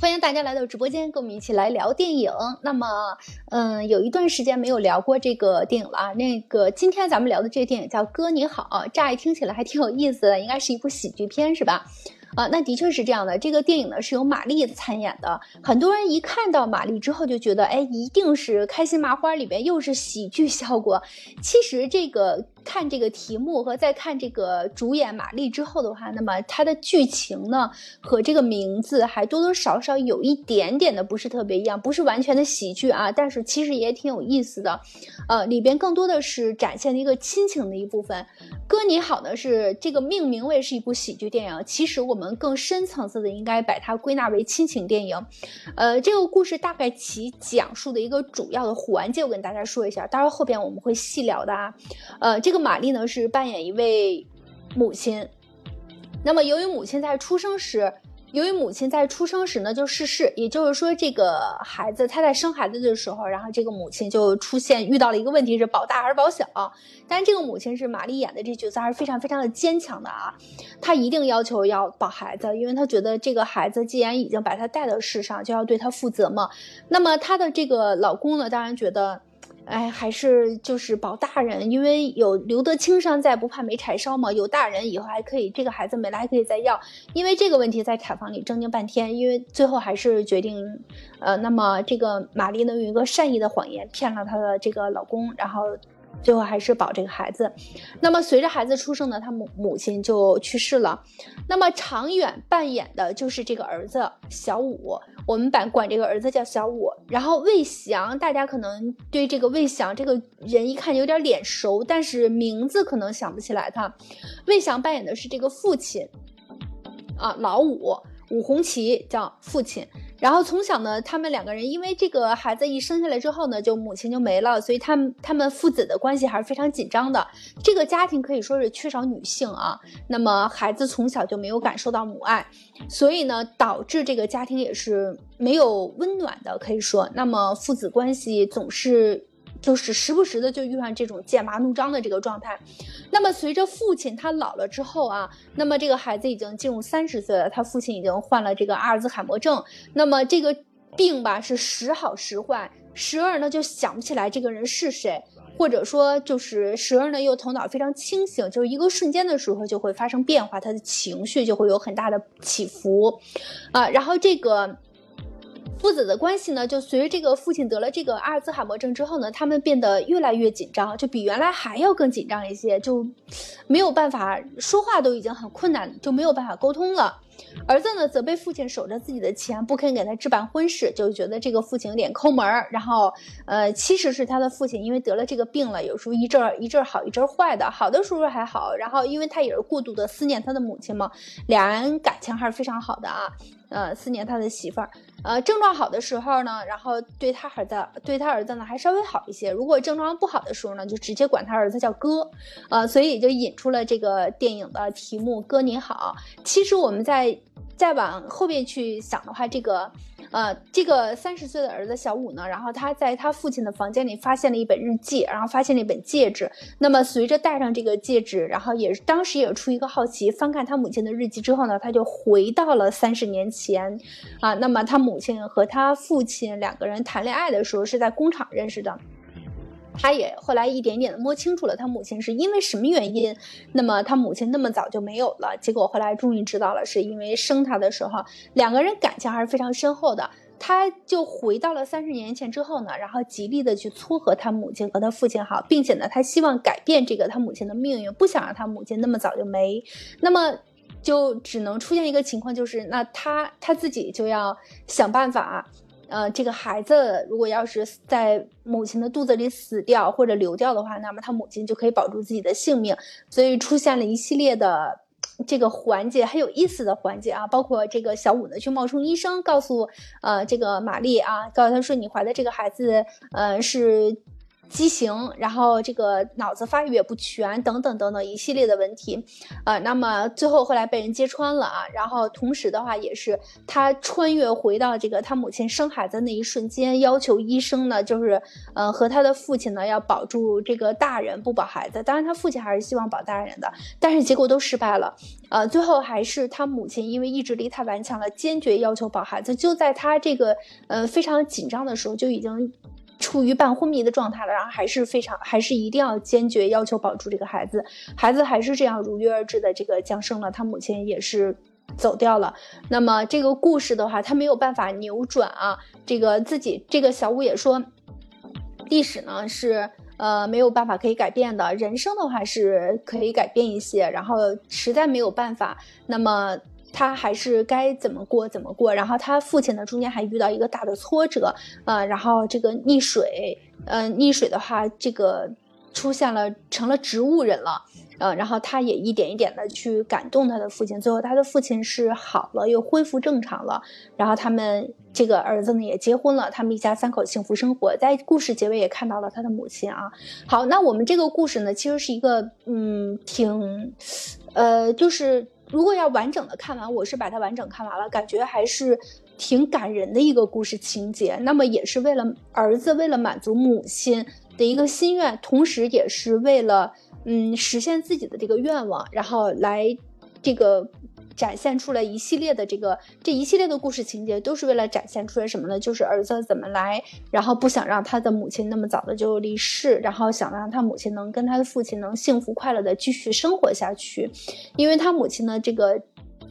欢迎大家来到直播间，跟我们一起来聊电影。那么，嗯，有一段时间没有聊过这个电影了。那个今天咱们聊的这个电影叫《哥你好》，乍一听起来还挺有意思的，应该是一部喜剧片，是吧？啊，那的确是这样的。这个电影呢是由马丽参演的，很多人一看到马丽之后就觉得，哎，一定是开心麻花里边又是喜剧效果。其实这个。看这个题目和再看这个主演玛丽之后的话，那么它的剧情呢和这个名字还多多少少有一点点的不是特别一样，不是完全的喜剧啊，但是其实也挺有意思的，呃，里边更多的是展现的一个亲情的一部分。哥你好呢是这个命名为是一部喜剧电影，其实我们更深层次的应该把它归纳为亲情电影。呃，这个故事大概其讲述的一个主要的环节，我跟大家说一下，当然后边我们会细聊的啊，呃，这个。玛丽呢是扮演一位母亲，那么由于母亲在出生时，由于母亲在出生时呢就逝世，也就是说这个孩子他在生孩子的时候，然后这个母亲就出现遇到了一个问题是保大还是保小？但这个母亲是玛丽演的这角色还是非常非常的坚强的啊，她一定要求要保孩子，因为她觉得这个孩子既然已经把她带到世上，就要对她负责嘛。那么她的这个老公呢，当然觉得。哎，还是就是保大人，因为有留得青山在，不怕没柴烧嘛。有大人以后还可以，这个孩子没了还可以再要。因为这个问题在产房里争执半天，因为最后还是决定，呃，那么这个玛丽呢用一个善意的谎言骗了她的这个老公，然后。最后还是保这个孩子，那么随着孩子出生呢，他母母亲就去世了。那么长远扮演的就是这个儿子小五，我们把管这个儿子叫小五。然后魏翔，大家可能对这个魏翔这个人一看有点脸熟，但是名字可能想不起来他。魏翔扮演的是这个父亲，啊，老五。武红旗叫父亲，然后从小呢，他们两个人因为这个孩子一生下来之后呢，就母亲就没了，所以他们他们父子的关系还是非常紧张的。这个家庭可以说是缺少女性啊，那么孩子从小就没有感受到母爱，所以呢，导致这个家庭也是没有温暖的，可以说，那么父子关系总是。就是时不时的就遇上这种剑拔弩张的这个状态，那么随着父亲他老了之后啊，那么这个孩子已经进入三十岁了，他父亲已经患了这个阿尔兹海默症，那么这个病吧是时好时坏，时而呢就想不起来这个人是谁，或者说就是时而呢又头脑非常清醒，就是一个瞬间的时候就会发生变化，他的情绪就会有很大的起伏，啊，然后这个。父子的关系呢，就随着这个父亲得了这个阿尔兹海默症之后呢，他们变得越来越紧张，就比原来还要更紧张一些，就没有办法说话，都已经很困难，就没有办法沟通了。儿子呢，则被父亲守着自己的钱，不肯给他置办婚事，就觉得这个父亲有点抠门儿。然后，呃，其实是他的父亲，因为得了这个病了，有时候一阵儿一阵儿好，一阵儿坏的。好的时候还好，然后因为他也是过度的思念他的母亲嘛，俩人感情还是非常好的啊。呃，思念他的媳妇儿。呃，症状好的时候呢，然后对他儿子，对他儿子呢还稍微好一些。如果症状不好的时候呢，就直接管他儿子叫哥。呃，所以就引出了这个电影的题目“哥你好”。其实我们在。再往后边去想的话，这个，呃，这个三十岁的儿子小五呢，然后他在他父亲的房间里发现了一本日记，然后发现了一本戒指。那么随着戴上这个戒指，然后也当时也出一个好奇，翻看他母亲的日记之后呢，他就回到了三十年前，啊，那么他母亲和他父亲两个人谈恋爱的时候是在工厂认识的。他也后来一点点的摸清楚了，他母亲是因为什么原因，那么他母亲那么早就没有了。结果后来终于知道了，是因为生他的时候，两个人感情还是非常深厚的。他就回到了三十年前之后呢，然后极力的去撮合他母亲和他父亲好，并且呢，他希望改变这个他母亲的命运，不想让他母亲那么早就没。那么就只能出现一个情况，就是那他他自己就要想办法。呃，这个孩子如果要是在母亲的肚子里死掉或者流掉的话，那么他母亲就可以保住自己的性命。所以出现了一系列的这个环节，很有意思的环节啊，包括这个小五呢去冒充医生，告诉呃这个玛丽啊，告诉他说你怀的这个孩子呃是畸形，然后这个脑子发育也不全，等等等等一系列的问题，呃，那么最后后来被人揭穿了啊，然后同时的话也是他穿越回到这个他母亲生孩子那一瞬间，要求医生呢就是呃和他的父亲呢要保住这个大人不保孩子，当然他父亲还是希望保大人的，但是结果都失败了，呃，最后还是他母亲因为意志力太顽强了，坚决要求保孩子，就在他这个呃非常紧张的时候就已经。处于半昏迷的状态了，然后还是非常，还是一定要坚决要求保住这个孩子，孩子还是这样如约而至的这个降生了，他母亲也是走掉了。那么这个故事的话，他没有办法扭转啊，这个自己这个小五也说，历史呢是呃没有办法可以改变的，人生的话是可以改变一些，然后实在没有办法，那么。他还是该怎么过怎么过，然后他父亲呢，中间还遇到一个大的挫折，呃，然后这个溺水，呃，溺水的话，这个出现了成了植物人了，呃，然后他也一点一点的去感动他的父亲，最后他的父亲是好了，又恢复正常了，然后他们这个儿子呢也结婚了，他们一家三口幸福生活，在故事结尾也看到了他的母亲啊。好，那我们这个故事呢，其实是一个嗯，挺，呃，就是。如果要完整的看完，我是把它完整看完了，感觉还是挺感人的一个故事情节。那么也是为了儿子，为了满足母亲的一个心愿，同时也是为了嗯实现自己的这个愿望，然后来这个。展现出了一系列的这个这一系列的故事情节，都是为了展现出来什么呢？就是儿子怎么来，然后不想让他的母亲那么早的就离世，然后想让他母亲能跟他的父亲能幸福快乐的继续生活下去，因为他母亲呢这个。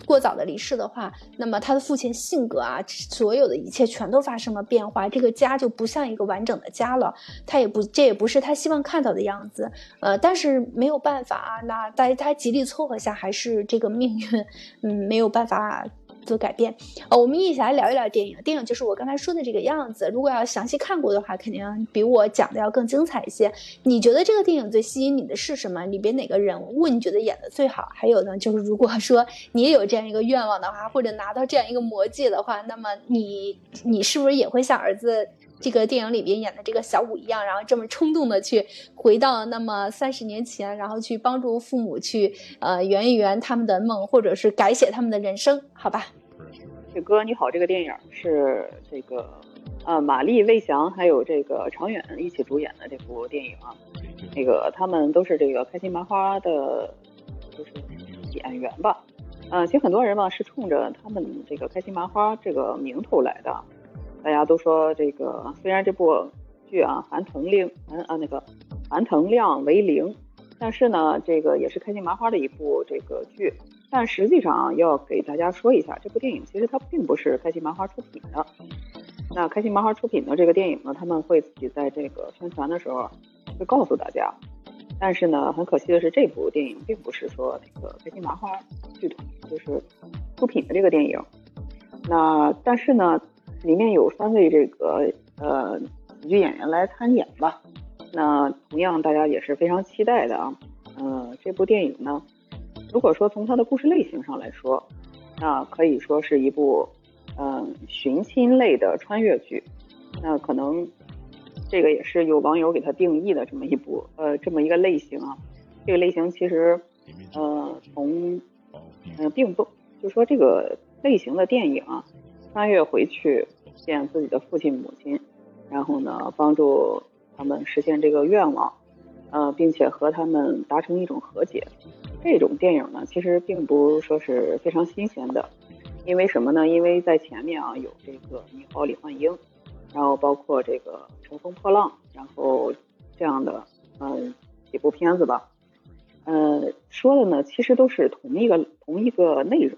过早的离世的话，那么他的父亲性格啊，所有的一切全都发生了变化，这个家就不像一个完整的家了，他也不，这也不是他希望看到的样子，呃，但是没有办法啊，那在他极力撮合下，还是这个命运，嗯，没有办法。做改变，呃，我们一起来聊一聊电影。电影就是我刚才说的这个样子。如果要详细看过的话，肯定比我讲的要更精彩一些。你觉得这个电影最吸引你的是什么？里边哪个人物你觉得演的最好？还有呢，就是如果说你也有这样一个愿望的话，或者拿到这样一个魔戒的话，那么你你是不是也会像儿子这个电影里边演的这个小五一样，然后这么冲动的去回到那么三十年前，然后去帮助父母去呃圆一圆他们的梦，或者是改写他们的人生？好吧。这哥你好，这个电影是这个，呃，马丽、魏翔还有这个常远一起主演的这部电影啊。那个他们都是这个开心麻花的，就是演员吧。嗯，其实很多人嘛是冲着他们这个开心麻花这个名头来的。大家都说这个，虽然这部剧啊含铜量，嗯啊那个含腾量为零，但是呢，这个也是开心麻花的一部这个剧。但实际上要给大家说一下，这部电影其实它并不是开心麻花出品的。那开心麻花出品的这个电影呢，他们会自己在这个宣传的时候会告诉大家。但是呢，很可惜的是，这部电影并不是说那个开心麻花剧团就是出品的这个电影。那但是呢，里面有三位这个呃喜剧演员来参演吧。那同样大家也是非常期待的啊。呃，这部电影呢。如果说从它的故事类型上来说，那可以说是一部，嗯，寻亲类的穿越剧。那可能这个也是有网友给它定义的这么一部，呃，这么一个类型啊。这个类型其实，呃，从，嗯，并不，就说这个类型的电影啊，穿越回去见自己的父亲母亲，然后呢，帮助他们实现这个愿望，呃，并且和他们达成一种和解。这种电影呢，其实并不说是非常新鲜的，因为什么呢？因为在前面啊有这个《你好，李焕英》，然后包括这个《乘风破浪》，然后这样的嗯几部片子吧，呃说的呢其实都是同一个同一个内容，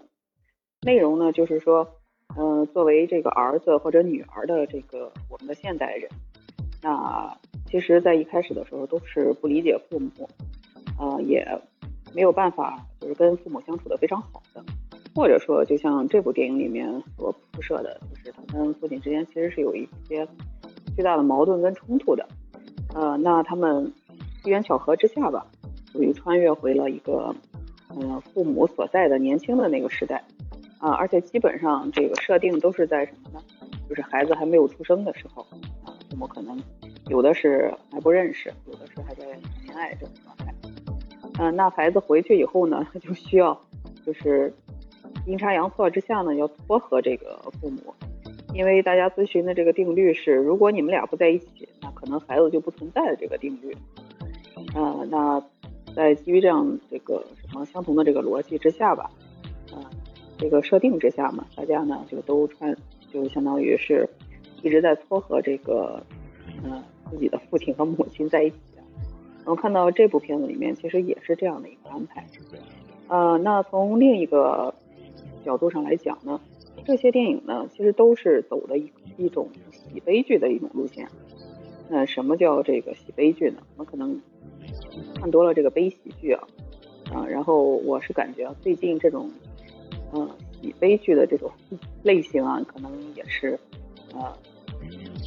内容呢就是说，嗯作为这个儿子或者女儿的这个我们的现代人，那其实在一开始的时候都是不理解父母，啊也。没有办法，就是跟父母相处的非常好的，或者说，就像这部电影里面所铺设的，就是他跟父亲之间其实是有一些巨大的矛盾跟冲突的。呃，那他们机缘巧合之下吧，属于穿越回了一个，嗯，父母所在的年轻的那个时代，啊，而且基本上这个设定都是在什么呢？就是孩子还没有出生的时候，啊，父母可能有的是还不认识，有的是还在恋爱这种状态。嗯，那孩子回去以后呢，他就需要就是阴差阳错之下呢，要撮合这个父母，因为大家咨询的这个定律是，如果你们俩不在一起，那可能孩子就不存在的这个定律。嗯，那在基于这样这个什么相同的这个逻辑之下吧，嗯，这个设定之下嘛，大家呢就都穿，就相当于是一直在撮合这个嗯自己的父亲和母亲在一起。能看到这部片子里面其实也是这样的一个安排。呃，那从另一个角度上来讲呢，这些电影呢其实都是走的一一种喜悲剧的一种路线。那什么叫这个喜悲剧呢？我们可能看多了这个悲喜剧啊，啊，然后我是感觉，最近这种嗯喜悲剧的这种类型啊，可能也是呃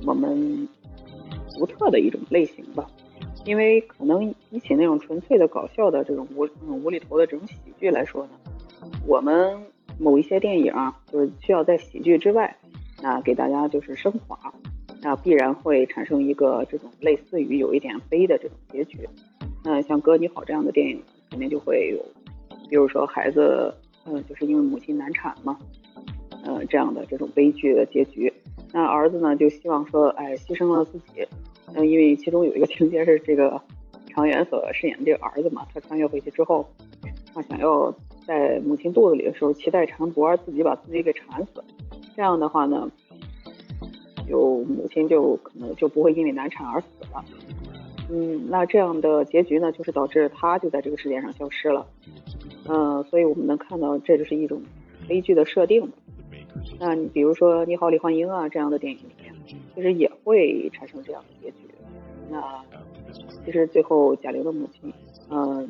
我们独特的一种类型吧。因为可能比起那种纯粹的搞笑的这种无嗯无厘头的这种喜剧来说呢，我们某一些电影啊就是需要在喜剧之外，那给大家就是升华，那必然会产生一个这种类似于有一点悲的这种结局。那像《哥你好》这样的电影，肯定就会有，比如说孩子嗯就是因为母亲难产嘛，呃这样的这种悲剧的结局。那儿子呢就希望说，哎牺牲了自己。嗯，因为其中有一个情节是这个常远所饰演的这个儿子嘛，他穿越回去之后，他想要在母亲肚子里的时候脐带缠脖，自己把自己给缠死。这样的话呢，就母亲就可能就不会因为难产而死了。嗯，那这样的结局呢，就是导致他就在这个世界上消失了。嗯，所以我们能看到这就是一种悲剧的设定。那比如说《你好，李焕英》啊这样的电影里面。其实也会产生这样的结局。那其实最后贾玲的母亲，嗯，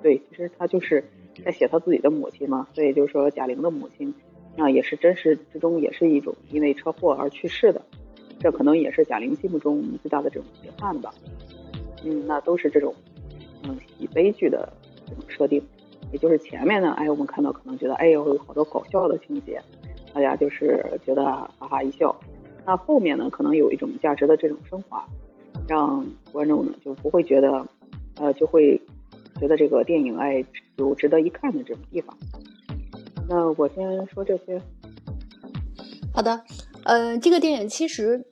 对，其实她就是在写她自己的母亲嘛。所以就是说贾玲的母亲，那也是真实之中也是一种因为车祸而去世的。这可能也是贾玲心目中最大的这种遗憾吧。嗯，那都是这种嗯喜悲剧的这种设定。也就是前面呢，哎，我们看到可能觉得哎呦有好多搞笑的情节，大家就是觉得哈哈一笑。那后面呢，可能有一种价值的这种升华，让观众呢就不会觉得，呃，就会觉得这个电影哎有值得一看的这种地方。那我先说这些。好的，呃，这个电影其实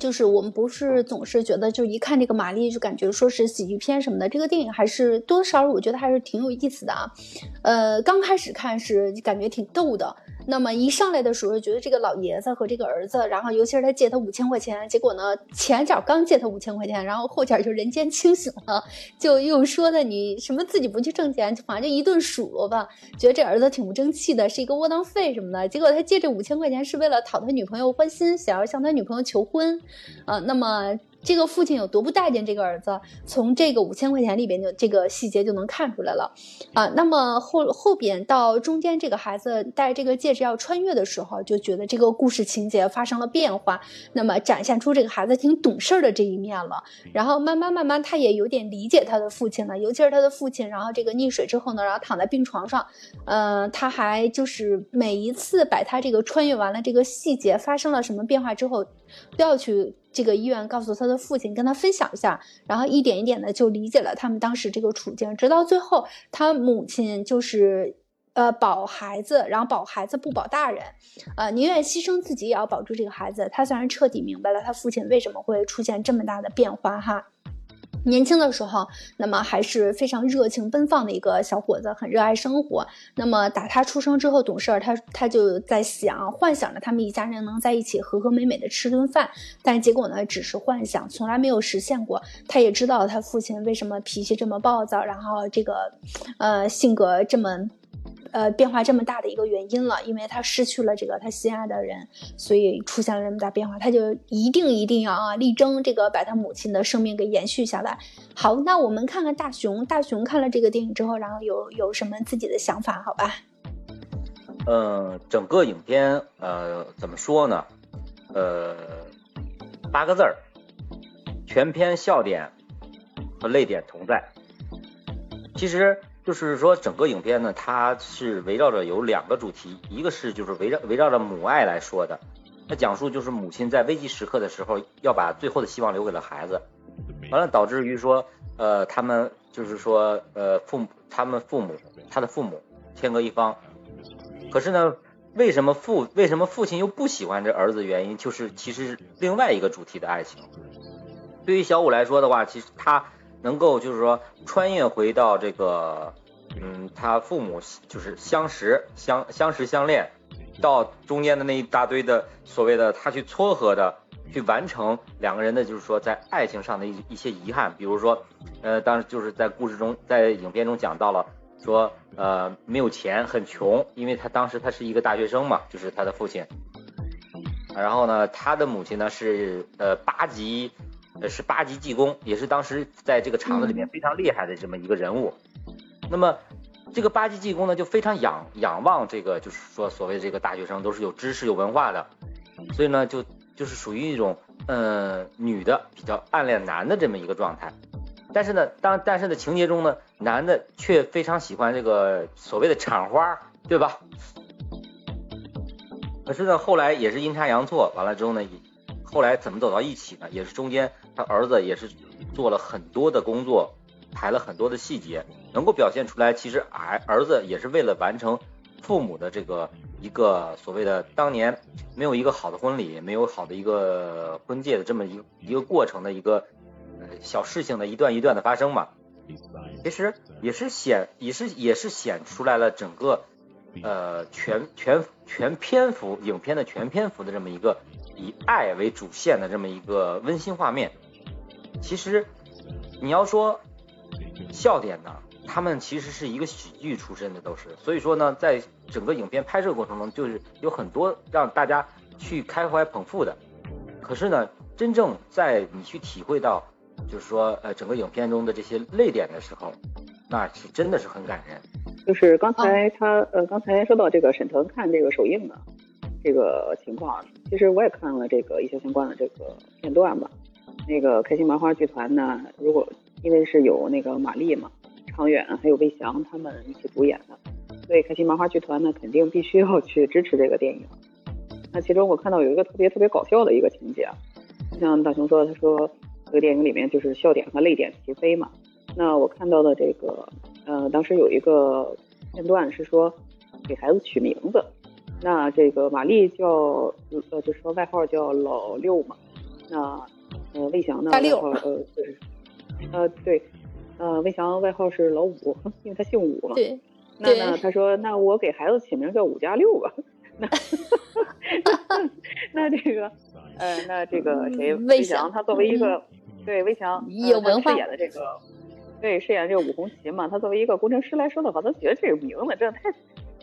就是我们不是总是觉得就一看这个玛丽就感觉说是喜剧片什么的，这个电影还是多少我觉得还是挺有意思的啊。呃，刚开始看是感觉挺逗的。那么一上来的时候，觉得这个老爷子和这个儿子，然后尤其是他借他五千块钱，结果呢前脚刚借他五千块钱，然后后脚就人间清醒了，就又说的你什么自己不去挣钱，反正就一顿数落吧，觉得这儿子挺不争气的，是一个窝囊废什么的。结果他借这五千块钱是为了讨他女朋友欢心，想要向他女朋友求婚，啊，那么。这个父亲有多不待见这个儿子，从这个五千块钱里边就这个细节就能看出来了啊。那么后后边到中间，这个孩子戴这个戒指要穿越的时候，就觉得这个故事情节发生了变化，那么展现出这个孩子挺懂事的这一面了。然后慢慢慢慢，他也有点理解他的父亲了，尤其是他的父亲，然后这个溺水之后呢，然后躺在病床上，嗯，他还就是每一次把他这个穿越完了这个细节发生了什么变化之后，都要去。这个医院告诉他的父亲，跟他分享一下，然后一点一点的就理解了他们当时这个处境，直到最后，他母亲就是呃保孩子，然后保孩子不保大人，呃宁愿牺牲自己也要保住这个孩子。他虽然彻底明白了他父亲为什么会出现这么大的变化，哈。年轻的时候，那么还是非常热情奔放的一个小伙子，很热爱生活。那么打他出生之后懂事儿，他他就在想，幻想着他们一家人能在一起和和美美的吃顿饭。但结果呢，只是幻想，从来没有实现过。他也知道他父亲为什么脾气这么暴躁，然后这个，呃，性格这么。呃，变化这么大的一个原因了，因为他失去了这个他心爱的人，所以出现了这么大变化，他就一定一定要啊力争这个把他母亲的生命给延续下来。好，那我们看看大熊，大熊看了这个电影之后，然后有有什么自己的想法？好吧？嗯，整个影片呃怎么说呢？呃，八个字儿，全篇笑点和泪点同在。其实。就是说，整个影片呢，它是围绕着有两个主题，一个是就是围绕围绕着母爱来说的，它讲述就是母亲在危机时刻的时候要把最后的希望留给了孩子，完了导致于说呃他们就是说呃父母他们父母他的父母天各一方，可是呢为什么父为什么父亲又不喜欢这儿子？原因就是其实另外一个主题的爱情。对于小五来说的话，其实他能够就是说穿越回到这个嗯他父母就是相识相相识相恋。到中间的那一大堆的所谓的他去撮合的，去完成两个人的，就是说在爱情上的一一些遗憾，比如说，呃，当时就是在故事中，在影片中讲到了，说呃没有钱，很穷，因为他当时他是一个大学生嘛，就是他的父亲，然后呢，他的母亲呢是呃八级，呃是八级技工，也是当时在这个厂子里面非常厉害的这么一个人物，那么。这个八级技工呢，就非常仰仰望这个，就是说所谓这个大学生都是有知识有文化的，所以呢，就就是属于一种，嗯，女的比较暗恋男的这么一个状态。但是呢，当但是呢情节中呢，男的却非常喜欢这个所谓的产花，对吧？可是呢，后来也是阴差阳错，完了之后呢，后来怎么走到一起呢？也是中间他儿子也是做了很多的工作。排了很多的细节，能够表现出来，其实儿儿子也是为了完成父母的这个一个所谓的当年没有一个好的婚礼，没有好的一个婚戒的这么一个一个过程的一个呃小事情的一段一段的发生嘛。其实也是显也是也是显出来了整个呃全全全篇幅影片的全篇幅的这么一个以爱为主线的这么一个温馨画面。其实你要说。笑点呢？他们其实是一个喜剧出身的，都是，所以说呢，在整个影片拍摄过程中，就是有很多让大家去开怀捧腹的。可是呢，真正在你去体会到，就是说，呃，整个影片中的这些泪点的时候，那是真的是很感人。就是刚才他，呃，刚才说到这个沈腾看这个首映的这个情况，其实我也看了这个一些相关的这个片段吧。那个开心麻花剧团呢，如果因为是有那个马丽嘛、常远还有魏翔他们一起主演的，所以开心麻花剧团呢肯定必须要去支持这个电影。那其中我看到有一个特别特别搞笑的一个情节啊，像大雄说，他说这个电影里面就是笑点和泪点齐飞嘛。那我看到的这个，呃，当时有一个片段是说给孩子取名字，那这个玛丽叫呃，就是说外号叫老六嘛，那呃魏翔呢外号呃就是。呃对，呃魏翔外号是老五，因为他姓武嘛。对。那那他说，那我给孩子起名叫五加六吧。那 那这个，呃那这个谁魏翔他作为一个对魏翔有文化饰演的这个对饰演这个武红旗嘛，他作为一个工程师来说的话，他觉得这个名字真的太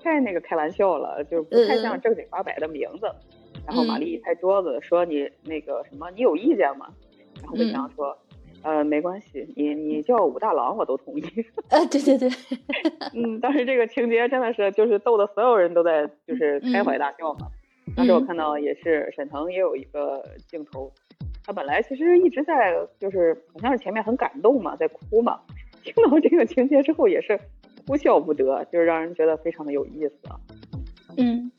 太那个开玩笑了，就是不太像正经八百的名字。然后玛丽一拍桌子说：“你那个什么，你有意见吗？”然后魏翔说。呃，没关系，你你叫武大郎我都同意。呃，对对对，嗯，当时这个情节真的是就是逗得所有人都在就是开怀大笑嘛。当时我看到也是沈腾也有一个镜头，他本来其实一直在就是好像是前面很感动嘛，在哭嘛，听到这个情节之后也是哭笑不得，就是让人觉得非常的有意思。嗯。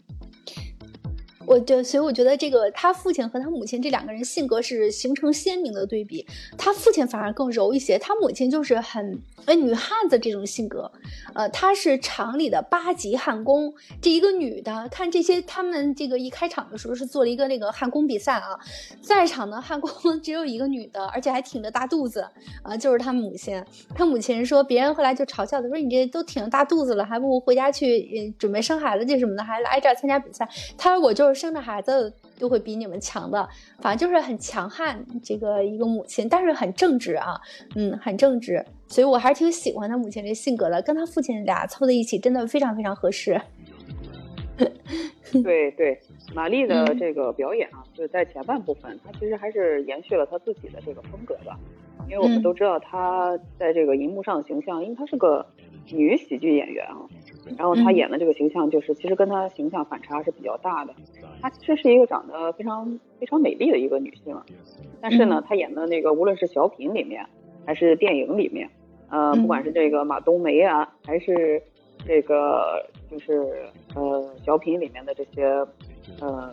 我就所以我觉得这个他父亲和他母亲这两个人性格是形成鲜明的对比，他父亲反而更柔一些，他母亲就是很呃女汉子这种性格，呃，她是厂里的八级焊工，这一个女的，看这些他们这个一开场的时候是做了一个那个焊工比赛啊，在场的焊工 只有一个女的，而且还挺着大肚子，啊，就是他母亲，他母亲说别人后来就嘲笑他说你这都挺着大肚子了，还不如回家去准备生孩子去什么的，还来这儿参加比赛，他说我就是。生的孩子都会比你们强的，反正就是很强悍，这个一个母亲，但是很正直啊，嗯，很正直，所以我还是挺喜欢他母亲这性格的，跟他父亲俩凑在一起真的非常非常合适。对对，玛丽的这个表演啊，就是在前半部分，她其实还是延续了她自己的这个风格的，因为我们都知道她在这个荧幕上的形象，因为她是个女喜剧演员啊。然后她演的这个形象，就是其实跟她形象反差是比较大的。她其实是一个长得非常非常美丽的一个女性，但是呢，她演的那个无论是小品里面还是电影里面，呃，不管是这个马冬梅啊，还是这个就是呃小品里面的这些呃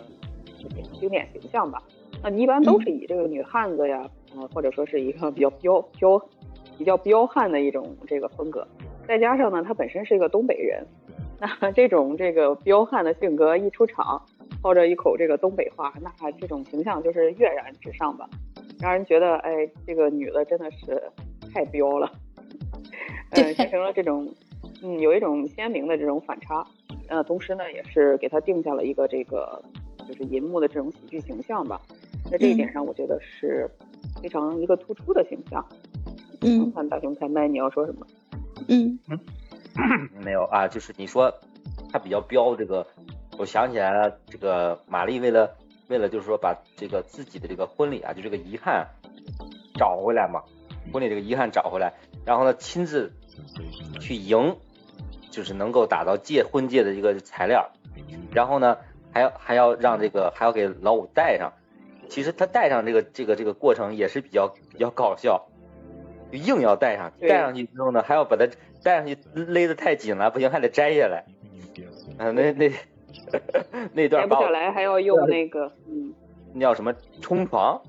经典形象吧。那一般都是以这个女汉子呀，呃，或者说是一个比较彪彪、比较彪悍的一种这个风格。再加上呢，他本身是一个东北人，那这种这个彪悍的性格一出场，操着一口这个东北话，那这种形象就是跃然纸上吧，让人觉得哎，这个女的真的是太彪了，嗯，形成了这种嗯有一种鲜明的这种反差，呃，同时呢，也是给他定下了一个这个就是银幕的这种喜剧形象吧。在这一点上，我觉得是非常一个突出的形象。嗯，看大熊开麦，你要说什么？嗯，没有啊，就是你说他比较彪，这个我想起来了，这个玛丽为了为了就是说把这个自己的这个婚礼啊，就这个遗憾找回来嘛，婚礼这个遗憾找回来，然后呢亲自去赢，就是能够打到戒婚戒的一个材料，然后呢还要还要让这个还要给老五戴上，其实他戴上这个这个这个过程也是比较比较搞笑。就硬要戴上，戴上去之后呢，还要把它戴上去勒得太紧了，不行还得摘下来。嗯，那那那段摘不下来还要用那个，嗯，那叫什么冲床？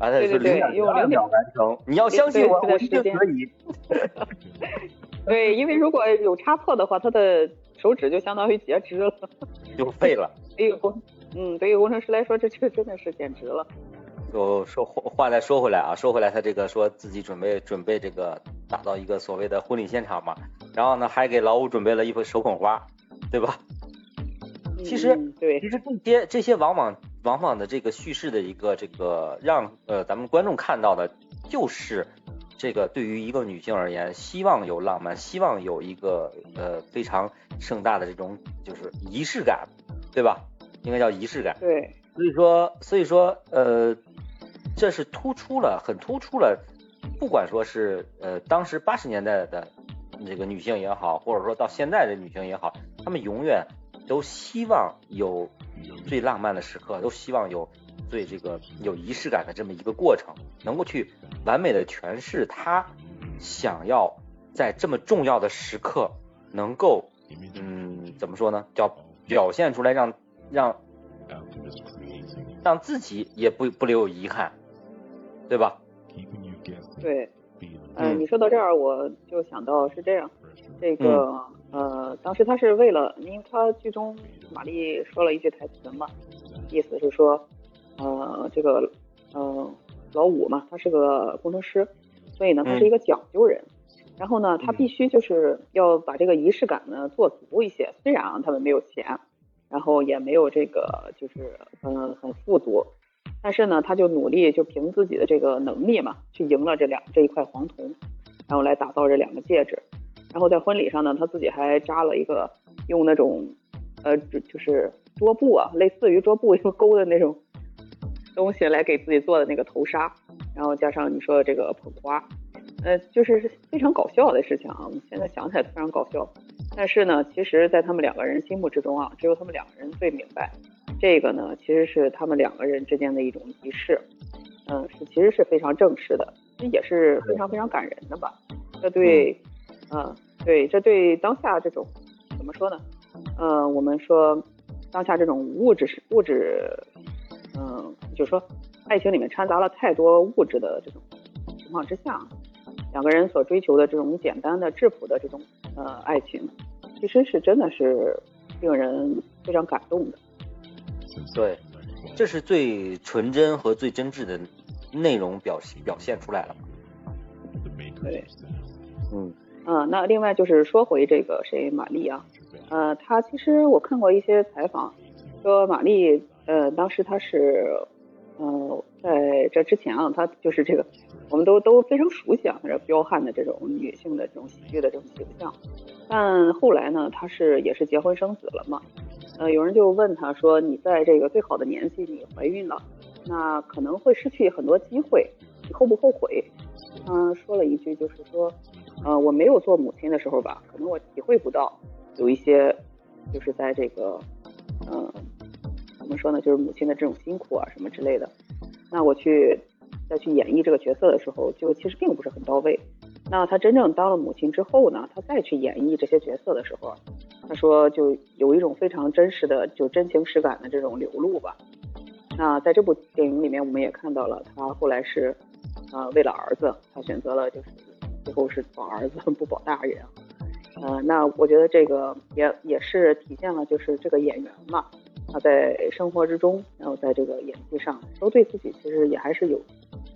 啊，对对对，用零秒完成。你要相信我，我一定可以。对，因为如果有插错的话，他的手指就相当于截肢了，就废了。对于工，嗯，对于工程师来说，这这真的是简直了。就说话再说回来啊，说回来，他这个说自己准备准备这个打造一个所谓的婚礼现场嘛，然后呢还给老五准备了一幅手捧花，对吧？其实对，其实这些这些往往往往的这个叙事的一个这个让呃咱们观众看到的，就是这个对于一个女性而言，希望有浪漫，希望有一个呃非常盛大的这种就是仪式感，对吧？应该叫仪式感。对，所以说所以说呃。这是突出了，很突出了，不管说是呃当时八十年代的这个女性也好，或者说到现在的女性也好，她们永远都希望有最浪漫的时刻，都希望有最这个有仪式感的这么一个过程，能够去完美的诠释她想要在这么重要的时刻能够嗯怎么说呢，叫表现出来让让让自己也不不留有遗憾。对吧？对，嗯，你说到这儿，我就想到是这样，这个呃，当时他是为了，因为他剧中玛丽说了一句台词嘛，意思是说，呃，这个呃老五嘛，他是个工程师，所以呢，他是一个讲究人，然后呢，他必须就是要把这个仪式感呢做足一些，虽然啊他们没有钱，然后也没有这个就是嗯很富足。但是呢，他就努力，就凭自己的这个能力嘛，去赢了这两这一块黄铜，然后来打造这两个戒指。然后在婚礼上呢，他自己还扎了一个用那种呃，就是桌布啊，类似于桌布一个钩的那种东西来给自己做的那个头纱。然后加上你说的这个捧花，呃，就是非常搞笑的事情啊。现在想起来非常搞笑，但是呢，其实，在他们两个人心目之中啊，只有他们两个人最明白。这个呢，其实是他们两个人之间的一种仪式，嗯，是其实是非常正式的，这也是非常非常感人的吧？这对，嗯，对，这对当下这种怎么说呢？嗯，我们说当下这种物质是物质，嗯，就说爱情里面掺杂了太多物质的这种情况之下，两个人所追求的这种简单的质朴的这种呃爱情，其实是真的是令人非常感动的。对，这是最纯真和最真挚的内容表现表现出来了。对，嗯，嗯，那另外就是说回这个谁玛丽啊，呃，她其实我看过一些采访，说玛丽，呃，当时她是，呃，在这之前啊，她就是这个，我们都都非常熟悉啊，这彪悍的这种女性的这种喜剧的这种形象，但后来呢，她是也是结婚生子了嘛。呃，有人就问他说：“你在这个最好的年纪，你怀孕了，那可能会失去很多机会，你后不后悔？”他说了一句，就是说：“呃，我没有做母亲的时候吧，可能我体会不到有一些，就是在这个，嗯，怎么说呢，就是母亲的这种辛苦啊什么之类的。那我去再去演绎这个角色的时候，就其实并不是很到位。那他真正当了母亲之后呢，他再去演绎这些角色的时候。”他说就有一种非常真实的就真情实感的这种流露吧。那在这部电影里面，我们也看到了他后来是，呃，为了儿子，他选择了就是最后是保儿子不保大人。呃，那我觉得这个也也是体现了就是这个演员嘛，他在生活之中，然后在这个演技上都对自己其实也还是有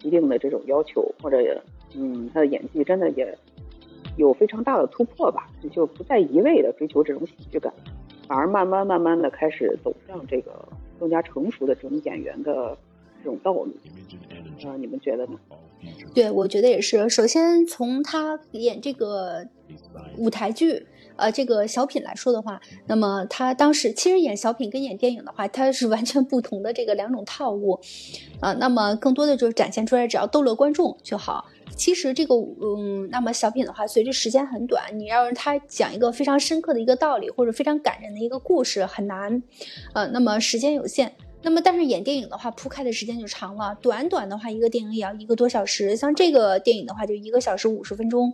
一定的这种要求，或者嗯，他的演技真的也有非常大的突破吧，就不再一味的追求这种喜剧感，反而慢慢慢慢的开始走向这个。更加成熟的这种演员的这种道路，啊，你们觉得呢？对，我觉得也是。首先从他演这个舞台剧，呃，这个小品来说的话，那么他当时其实演小品跟演电影的话，他是完全不同的这个两种套路，啊，那么更多的就是展现出来，只要逗乐观众就好。其实这个，嗯，那么小品的话，随着时间很短，你要让他讲一个非常深刻的一个道理，或者非常感人的一个故事，很难，呃，那么时间有限。那么，但是演电影的话，铺开的时间就长了。短短的话，一个电影也要一个多小时。像这个电影的话，就一个小时五十分钟。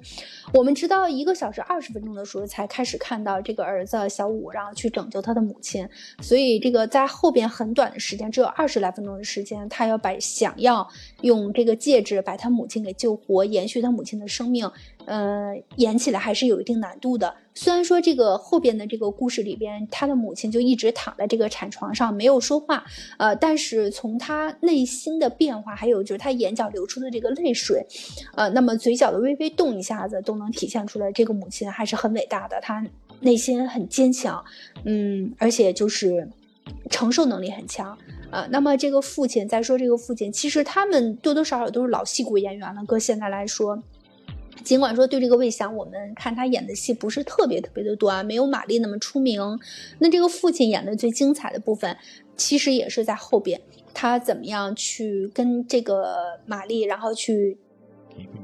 我们直到一个小时二十分钟的时候，才开始看到这个儿子小五，然后去拯救他的母亲。所以，这个在后边很短的时间，只有二十来分钟的时间，他要把想要用这个戒指把他母亲给救活，延续他母亲的生命。呃，演起来还是有一定难度的。虽然说这个后边的这个故事里边，他的母亲就一直躺在这个产床上没有说话，呃，但是从他内心的变化，还有就是他眼角流出的这个泪水，呃，那么嘴角的微微动一下子，都能体现出来这个母亲还是很伟大的，她内心很坚强，嗯，而且就是承受能力很强，呃，那么这个父亲，再说这个父亲，其实他们多多少少都是老戏骨演员了，搁现在来说。尽管说对这个魏翔，我们看他演的戏不是特别特别的多啊，没有玛丽那么出名。那这个父亲演的最精彩的部分，其实也是在后边，他怎么样去跟这个玛丽，然后去。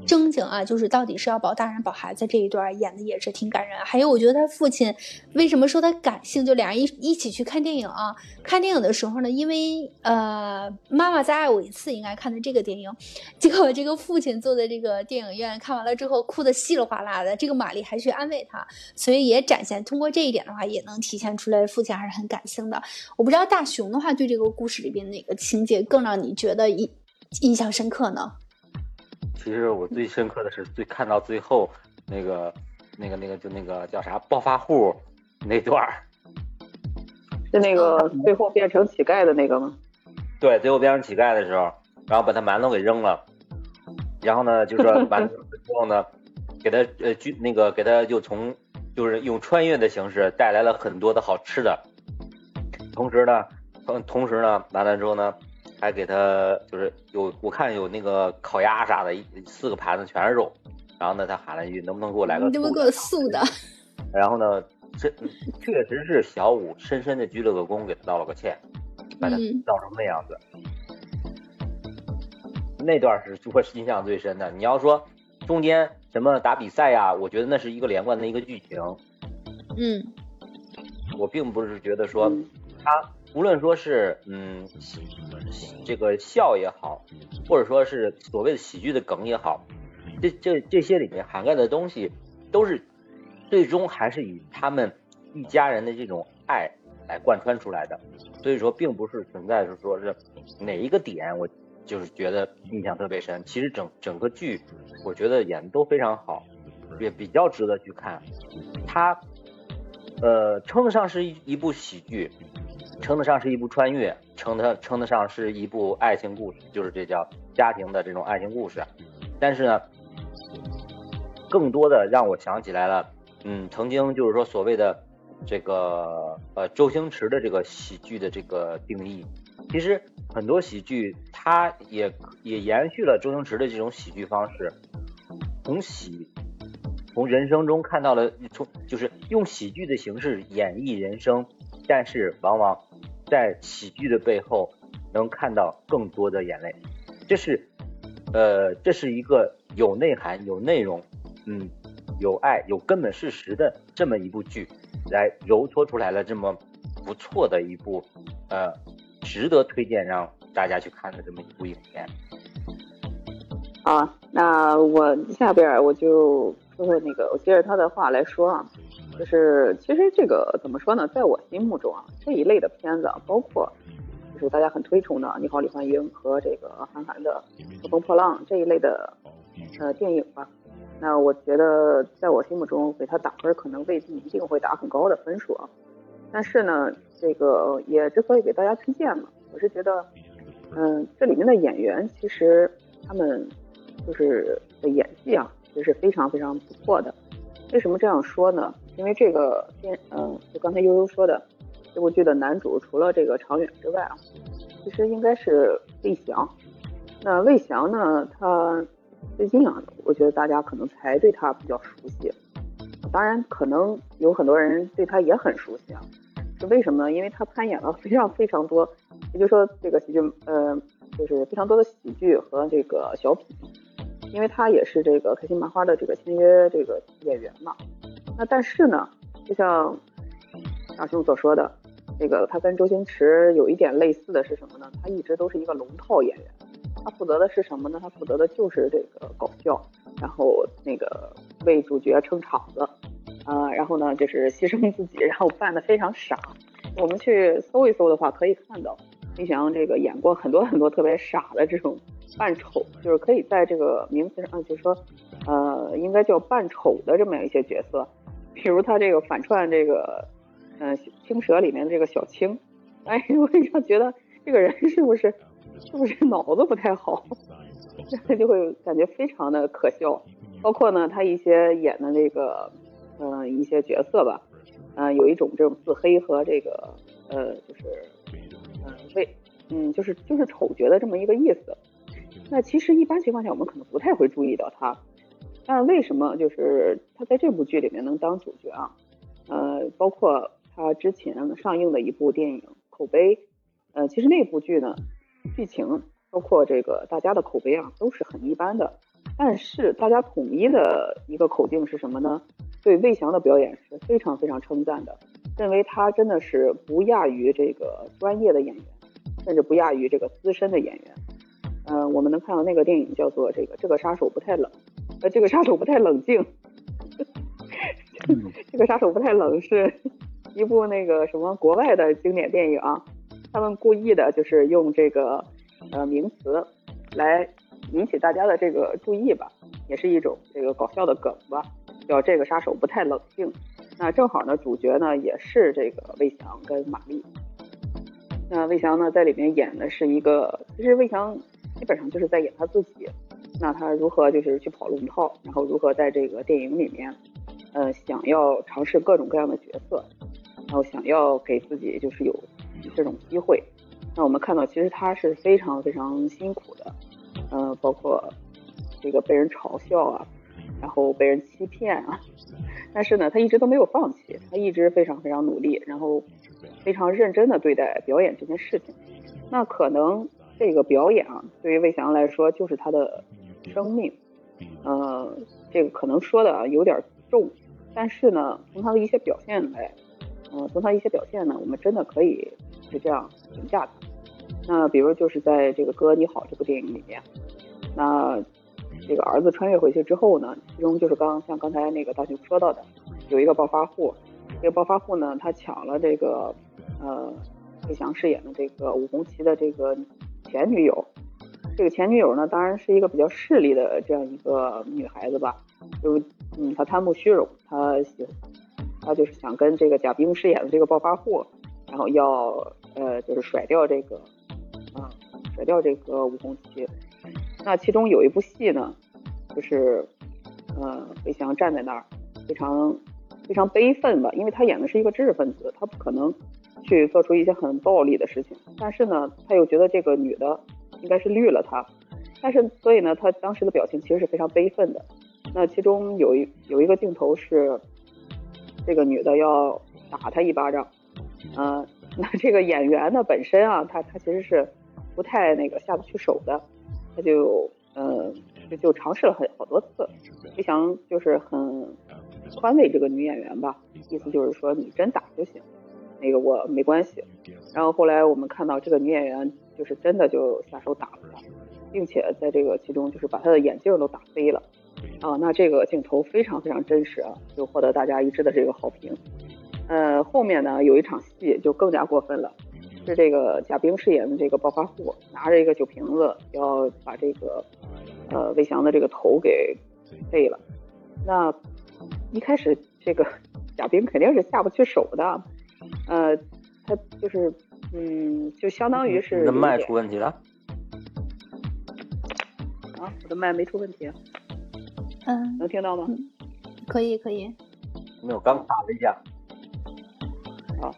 正经啊，就是到底是要保大人保孩子这一段演的也是挺感人。还有，我觉得他父亲为什么说他感性？就俩人一一起去看电影啊，看电影的时候呢，因为呃，妈妈再爱我一次应该看的这个电影，结果这个父亲坐在这个电影院看完了之后哭的稀里哗啦的，这个玛丽还去安慰他，所以也展现通过这一点的话，也能体现出来父亲还是很感性的。我不知道大熊的话对这个故事里边哪个情节更让你觉得印印象深刻呢？其实我最深刻的是最看到最后那个那个那个就那个叫啥暴发户那段儿，是那个最后变成乞丐的那个吗？对，最后变成乞丐的时候，然后把他馒头给扔了，然后呢，就说 馒头之后呢，给他呃就那个给他就从就是用穿越的形式带来了很多的好吃的，同时呢，同同时呢，完了之后呢。还给他就是有我看有那个烤鸭啥的，四个盘子全是肉。然后呢，他喊了一句：“能不能给我来个素的？”能不能给我素的？然后呢，这确实是小五深深的鞠了个躬，给他道了个歉，把他造成那样子。那段是我印象最深的。你要说中间什么打比赛呀，我觉得那是一个连贯的一个剧情。嗯，我并不是觉得说他。无论说是嗯，这个笑也好，或者说是所谓的喜剧的梗也好，这这这些里面涵盖的东西，都是最终还是以他们一家人的这种爱来贯穿出来的。所以说，并不是存在是说是哪一个点我就是觉得印象特别深。其实整整个剧，我觉得演的都非常好，也比较值得去看。它呃称得上是一一部喜剧。称得上是一部穿越，称得称得上是一部爱情故事，就是这叫家庭的这种爱情故事。但是呢，更多的让我想起来了，嗯，曾经就是说所谓的这个呃周星驰的这个喜剧的这个定义，其实很多喜剧它也也延续了周星驰的这种喜剧方式，从喜从人生中看到了从就是用喜剧的形式演绎人生，但是往往。在喜剧的背后，能看到更多的眼泪，这是，呃，这是一个有内涵、有内容，嗯，有爱、有根本事实的这么一部剧，来揉搓出来了这么不错的一部，呃，值得推荐让大家去看的这么一部影片。好，那我下边我就说说那个，我接着他的话来说啊，就是其实这个怎么说呢，在我心目中啊，这一类的片子，包括就是大家很推崇的《你好，李焕英》和这个韩寒的《乘风破浪》这一类的呃电影吧，那我觉得在我心目中给他打分，可能未必一定会打很高的分数啊。但是呢，这个也之所以给大家推荐嘛，我是觉得，嗯，这里面的演员其实他们就是的演技啊，也是非常非常不错的。为什么这样说呢？因为这个电，嗯，就刚才悠悠说的，这部剧的男主除了这个常远之外啊，其实应该是魏翔。那魏翔呢，他最近啊，我觉得大家可能才对他比较熟悉。当然，可能有很多人对他也很熟悉啊。是为什么呢？因为他参演了非常非常多，也就是说这个喜剧，呃，就是非常多的喜剧和这个小品。因为他也是这个开心麻花的这个签约这个演员嘛。那但是呢，就像大叔所说的，这个他跟周星驰有一点类似的是什么呢？他一直都是一个龙套演员，他负责的是什么呢？他负责的就是这个搞笑，然后那个为主角撑场子，啊，然后呢就是牺牲自己，然后扮的非常傻。我们去搜一搜的话，可以看到李翔这个演过很多很多特别傻的这种扮丑，就是可以在这个名词上，就是说，呃，应该叫扮丑的这么样一些角色。比如他这个反串这个，嗯，青蛇里面的这个小青，哎，我经常觉得这个人是不是是不是脑子不太好，就会感觉非常的可笑。包括呢，他一些演的那个，嗯，一些角色吧，嗯，有一种这种自黑和这个，呃，就是，嗯，为，嗯，就是就是丑角的这么一个意思。那其实一般情况下，我们可能不太会注意到他。但为什么就是他在这部剧里面能当主角啊？呃，包括他之前上映的一部电影口碑，呃，其实那部剧呢，剧情包括这个大家的口碑啊都是很一般的。但是大家统一的一个口径是什么呢？对魏翔的表演是非常非常称赞的，认为他真的是不亚于这个专业的演员，甚至不亚于这个资深的演员。嗯，我们能看到那个电影叫做这个这个杀手不太冷。呃，这个杀手不太冷静。这个杀手不太冷是一部那个什么国外的经典电影啊，他们故意的就是用这个呃名词来引起大家的这个注意吧，也是一种这个搞笑的梗吧，叫这个杀手不太冷静。那正好呢，主角呢也是这个魏翔跟马丽。那魏翔呢在里面演的是一个，其实魏翔基本上就是在演他自己。那他如何就是去跑龙套，然后如何在这个电影里面，呃，想要尝试各种各样的角色，然后想要给自己就是有这种机会。那我们看到其实他是非常非常辛苦的，呃，包括这个被人嘲笑啊，然后被人欺骗啊，但是呢，他一直都没有放弃，他一直非常非常努力，然后非常认真的对待表演这件事情。那可能这个表演啊，对于魏翔来说就是他的。生命，呃，这个可能说的有点重，但是呢，从他的一些表现来，呃，从他一些表现呢，我们真的可以是这样评价他。那比如就是在这个《哥你好》这部电影里面，那这个儿子穿越回去之后呢，其中就是刚像刚才那个大雄说到的，有一个暴发户，这个暴发户呢，他抢了这个呃魏翔饰演的这个武红旗的这个前女友。这个前女友呢，当然是一个比较势利的这样一个女孩子吧，就嗯，她贪慕虚荣，她喜，她就是想跟这个贾冰饰演的这个暴发户，然后要呃，就是甩掉这个，啊，甩掉这个吴红旗。那其中有一部戏呢，就是呃，魏翔站在那儿，非常非常悲愤吧，因为他演的是一个知识分子，他不可能去做出一些很暴力的事情，但是呢，他又觉得这个女的。应该是绿了他，但是所以呢，他当时的表情其实是非常悲愤的。那其中有一有一个镜头是这个女的要打他一巴掌，嗯，那这个演员呢本身啊，他他其实是不太那个下不去手的，他就嗯就就尝试了很好多次，就想就是很宽慰这个女演员吧，意思就是说你真打就行，那个我没关系。然后后来我们看到这个女演员。就是真的就下手打了他，并且在这个其中就是把他的眼镜都打飞了。啊，那这个镜头非常非常真实啊，就获得大家一致的这个好评。呃，后面呢有一场戏就更加过分了，是这个贾冰饰演的这个暴发户拿着一个酒瓶子要把这个呃魏翔的这个头给废了。那一开始这个 贾冰肯定是下不去手的，呃，他就是嗯，就相当于是你的麦出问题了。啊，我的麦没出问题。嗯，能听到吗？可以，可以。没有，刚卡了一下。好，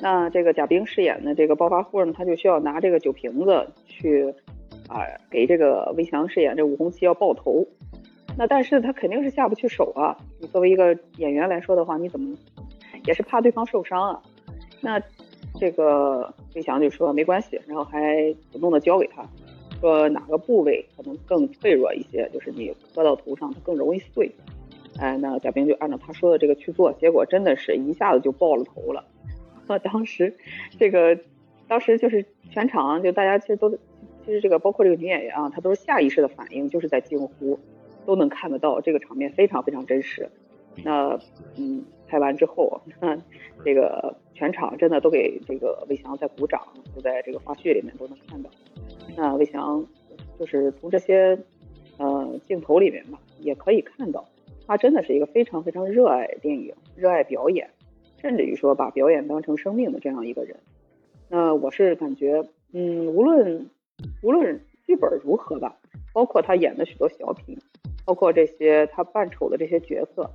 那这个贾冰饰演的这个暴发户呢，他就需要拿这个酒瓶子去啊，给这个魏翔饰演这武红旗要爆头。那但是他肯定是下不去手啊。你作为一个演员来说的话，你怎么也是怕对方受伤啊？那这个魏翔就说没关系，然后还主动的教给他，说哪个部位可能更脆弱一些，就是你磕到头上它更容易碎。哎，那贾冰就按照他说的这个去做，结果真的是一下子就爆了头了。当时，这个当时就是全场就大家其实都其实这个包括这个女演员啊，她都是下意识的反应，就是在惊呼，都能看得到这个场面非常非常真实。那嗯，拍完之后，那这个全场真的都给这个魏翔在鼓掌，就在这个花絮里面都能看到。那魏翔就是从这些呃镜头里面吧，也可以看到，他真的是一个非常非常热爱电影、热爱表演。甚至于说把表演当成生命的这样一个人，那我是感觉，嗯，无论无论剧本如何吧，包括他演的许多小品，包括这些他扮丑的这些角色，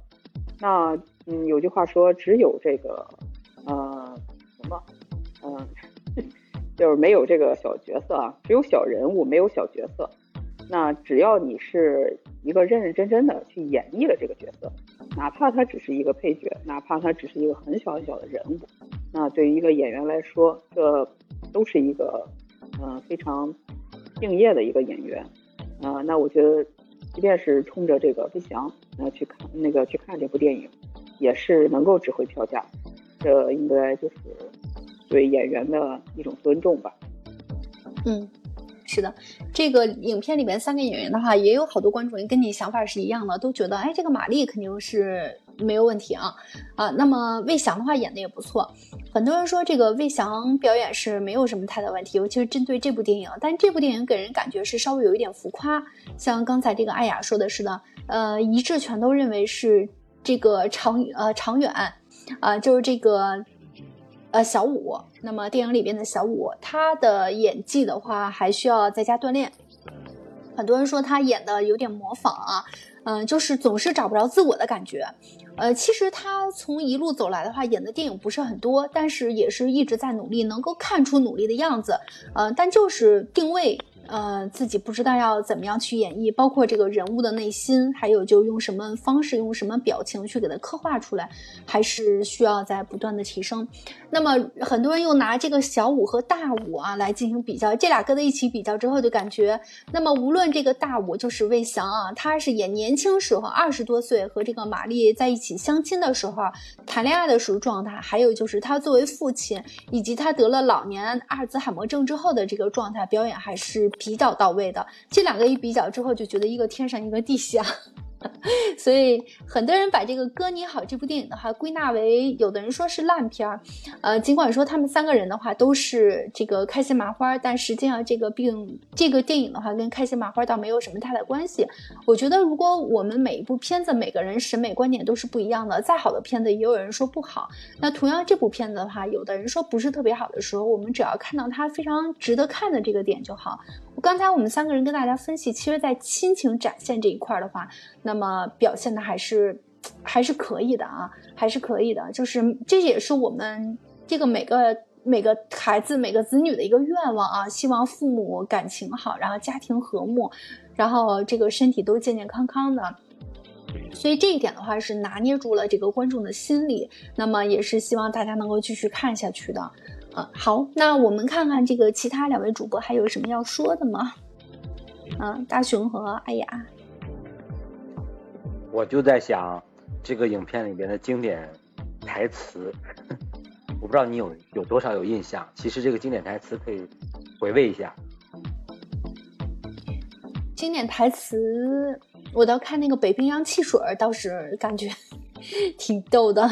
那嗯，有句话说，只有这个呃什么，嗯，就是没有这个小角色啊，只有小人物，没有小角色。那只要你是一个认认真真的去演绎了这个角色。哪怕他只是一个配角，哪怕他只是一个很小很小的人物，那对于一个演员来说，这都是一个嗯非常敬业的一个演员啊。那我觉得，即便是冲着这个飞翔呃去看那个去看这部电影，也是能够值回票价。这应该就是对演员的一种尊重吧。嗯。是的，这个影片里面三个演员的话，也有好多观众跟你想法是一样的，都觉得哎，这个玛丽肯定是没有问题啊啊。那么魏翔的话演的也不错，很多人说这个魏翔表演是没有什么太大问题，尤其是针对这部电影。但这部电影给人感觉是稍微有一点浮夸，像刚才这个艾雅说的是的，呃，一致全都认为是这个长呃长远啊，就是这个。呃，小五，那么电影里边的小五，他的演技的话还需要再加锻炼。很多人说他演的有点模仿啊，嗯，就是总是找不着自我的感觉。呃，其实他从一路走来的话，演的电影不是很多，但是也是一直在努力，能够看出努力的样子。呃，但就是定位。呃，自己不知道要怎么样去演绎，包括这个人物的内心，还有就用什么方式、用什么表情去给它刻画出来，还是需要在不断的提升。那么很多人又拿这个小五和大五啊来进行比较，这俩搁在一起比较之后，就感觉，那么无论这个大五就是魏翔啊，他是演年轻时候二十多岁和这个玛丽在一起相亲的时候谈恋爱的时候状态，还有就是他作为父亲，以及他得了老年阿尔兹海默症之后的这个状态，表演还是。比较到位的，这两个一比较之后，就觉得一个天上一个地下。所以很多人把这个《哥你好》这部电影的话归纳为，有的人说是烂片儿，呃，尽管说他们三个人的话都是这个开心麻花，但实际上这个并这个电影的话跟开心麻花倒没有什么太大关系。我觉得如果我们每一部片子每个人审美观点都是不一样的，再好的片子也有人说不好。那同样这部片子的话，有的人说不是特别好的时候，我们只要看到它非常值得看的这个点就好。刚才我们三个人跟大家分析，其实，在亲情展现这一块的话，那么表现的还是还是可以的啊，还是可以的。就是这也是我们这个每个每个孩子、每个子女的一个愿望啊，希望父母感情好，然后家庭和睦，然后这个身体都健健康康的。所以这一点的话是拿捏住了这个观众的心理，那么也是希望大家能够继续看下去的。嗯，好，那我们看看这个其他两位主播还有什么要说的吗？啊，大熊和艾雅，我就在想这个影片里边的经典台词，我不知道你有有多少有印象。其实这个经典台词可以回味一下。经典台词，我倒看那个北冰洋汽水，倒是感觉 挺逗的。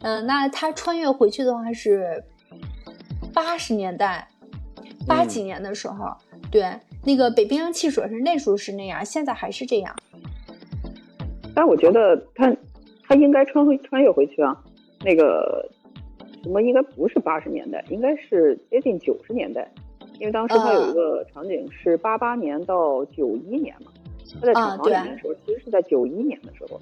嗯，那他穿越回去的话是八十年代，八几年的时候，对，那个北冰洋汽水是那时候是那样，现在还是这样。但我觉得他他应该穿回穿越回去啊，那个什么应该不是八十年代，应该是接近九十年代。因为当时他有一个场景是八八年到九一年嘛，他在厂房里面的时候，其实是在九一年的时候，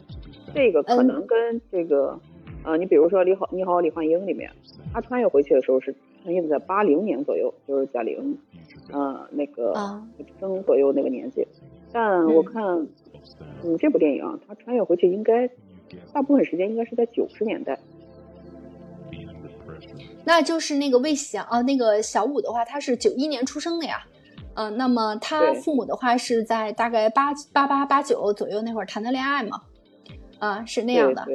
这个可能跟这个，呃，你比如说《你好，你好，李焕英》里面，他穿越回去的时候是穿越在八零年左右，就是贾玲，呃，那个生左右那个年纪，但我看，嗯，这部电影啊他穿越回去应该大部分时间应该是在九十年代。那就是那个魏翔啊，那个小五的话，他是九一年出生的呀，嗯，那么他父母的话是在大概八八八八九左右那会儿谈的恋爱嘛，啊，是那样的，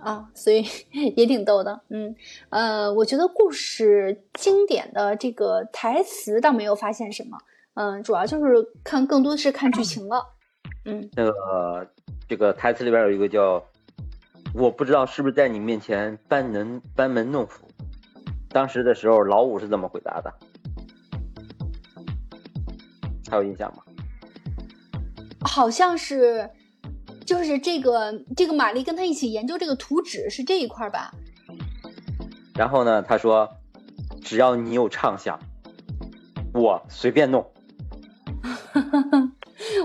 啊，所以 也挺逗的，嗯，呃，我觉得故事经典的这个台词倒没有发现什么，嗯，主要就是看更多的是看剧情了，嗯，那个这个台词里边有一个叫，我不知道是不是在你面前班门班门弄斧。当时的时候，老五是怎么回答的？还有印象吗？好像是，就是这个这个玛丽跟他一起研究这个图纸是这一块吧。然后呢，他说：“只要你有畅想，我随便弄。”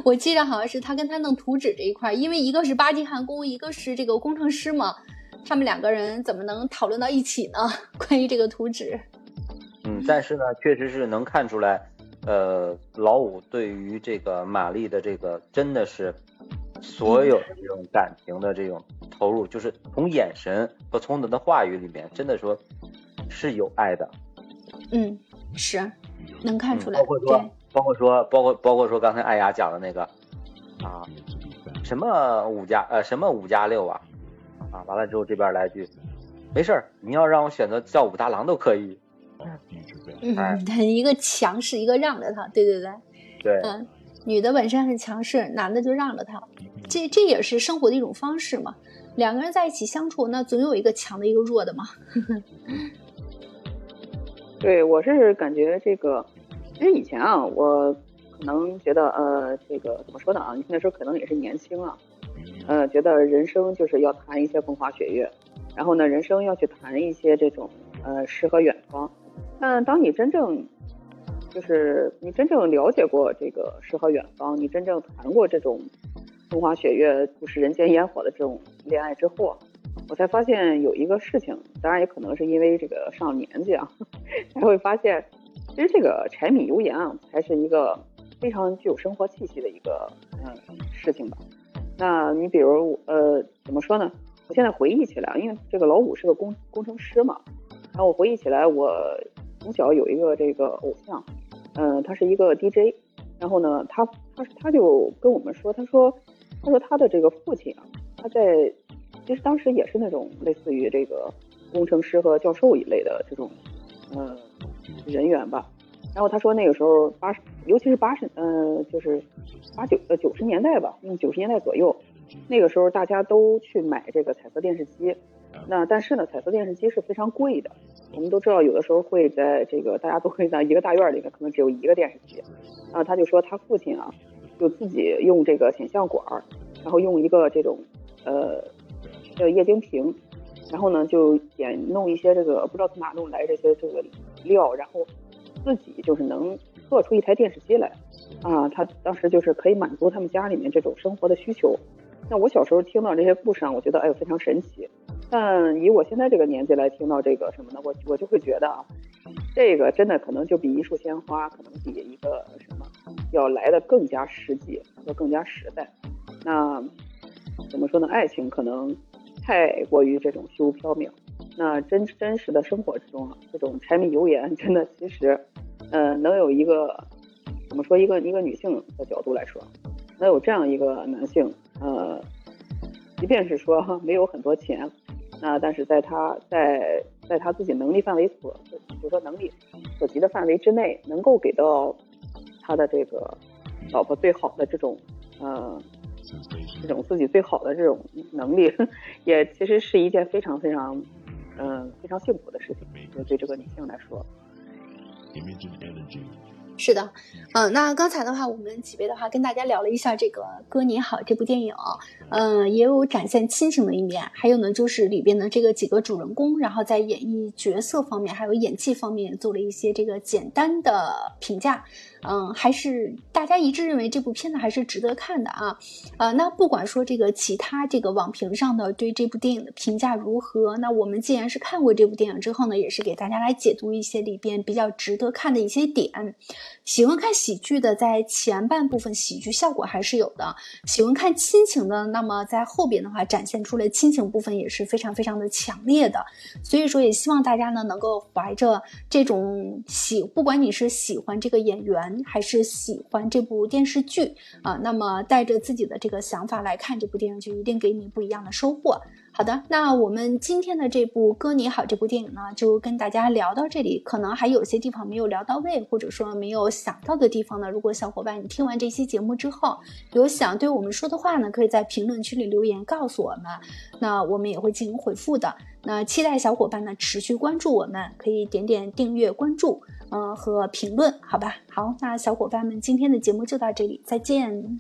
我记得好像是他跟他弄图纸这一块，因为一个是巴基汉宫，一个是这个工程师嘛。他们两个人怎么能讨论到一起呢？关于这个图纸，嗯，但是呢，确实是能看出来，呃，老五对于这个玛丽的这个真的是所有的这种感情的这种投入，就是从眼神和从你的话语里面，真的说是有爱的。嗯，是能看出来。包括说，包括说，包括包括说，刚才艾雅讲的那个啊，什么五加呃什么五加六啊。啊，完了之后这边来句，没事儿，你要让我选择叫武大郎都可以。嗯，他一个强势，一个让着他，对对对。对。嗯，女的本身很强势，男的就让着她，这这也是生活的一种方式嘛。两个人在一起相处，那总有一个强的，一个弱的嘛。对，我是感觉这个，因为以前啊，我可能觉得呃，这个怎么说呢啊？那时候可能也是年轻啊。呃，觉得人生就是要谈一些风花雪月，然后呢，人生要去谈一些这种呃诗和远方。但当你真正就是你真正了解过这个诗和远方，你真正谈过这种风花雪月、不食人间烟火的这种恋爱之后，我才发现有一个事情，当然也可能是因为这个上了年纪啊，才会发现，其实这个柴米油盐啊，才是一个非常具有生活气息的一个嗯事情吧。那你比如呃怎么说呢？我现在回忆起来，因为这个老五是个工工程师嘛，然后我回忆起来，我从小有一个这个偶像，嗯，他是一个 DJ，然后呢，他他他就跟我们说，他说他说他的这个父亲啊，他在其实当时也是那种类似于这个工程师和教授一类的这种呃人员吧。然后他说那个时候八十，尤其是八十，呃，就是八九呃九十年代吧，嗯，九十年代左右，那个时候大家都去买这个彩色电视机，那但是呢，彩色电视机是非常贵的。我们都知道，有的时候会在这个大家都会在一个大院里面，可能只有一个电视机。然后他就说他父亲啊，就自己用这个显像管，然后用一个这种呃叫液晶屏，然后呢就点弄一些这个不知道从哪弄来这些这个料，然后。自己就是能做出一台电视机来，啊，他当时就是可以满足他们家里面这种生活的需求。那我小时候听到这些故事啊，我觉得哎呦非常神奇。但以我现在这个年纪来听到这个什么呢？我我就会觉得啊，这个真的可能就比一束鲜花，可能比一个什么要来的更加实际和更加实在。那怎么说呢？爱情可能太过于这种虚无缥缈。那真真实的生活之中啊，这种柴米油盐 真的其实，呃，能有一个怎么说一个一个女性的角度来说，能有这样一个男性，呃，即便是说没有很多钱，那但是在他在在他自己能力范围所，比如说能力所及的范围之内，能够给到他的这个老婆最好的这种呃这种自己最好的这种能力，也其实是一件非常非常，嗯，非常幸福的事情，就对这个女性来说。是的，嗯，那刚才的话，我们几位的话跟大家聊了一下这个《哥你好》这部电影，嗯，也有展现亲情的一面，还有呢，就是里边的这个几个主人公，然后在演绎角色方面，还有演技方面做了一些这个简单的评价。嗯，还是大家一致认为这部片子还是值得看的啊，呃，那不管说这个其他这个网评上的对这部电影的评价如何，那我们既然是看过这部电影之后呢，也是给大家来解读一些里边比较值得看的一些点。喜欢看喜剧的，在前半部分喜剧效果还是有的；喜欢看亲情的，那么在后边的话展现出来亲情部分也是非常非常的强烈的。所以说，也希望大家呢能够怀着这种喜，不管你是喜欢这个演员。还是喜欢这部电视剧啊，那么带着自己的这个想法来看这部电视剧，一定给你不一样的收获。好的，那我们今天的这部《哥你好》这部电影呢，就跟大家聊到这里。可能还有些地方没有聊到位，或者说没有想到的地方呢。如果小伙伴你听完这期节目之后，有想对我们说的话呢，可以在评论区里留言告诉我们，那我们也会进行回复的。那期待小伙伴呢持续关注我们，可以点点订阅、关注，呃和评论，好吧？好，那小伙伴们今天的节目就到这里，再见。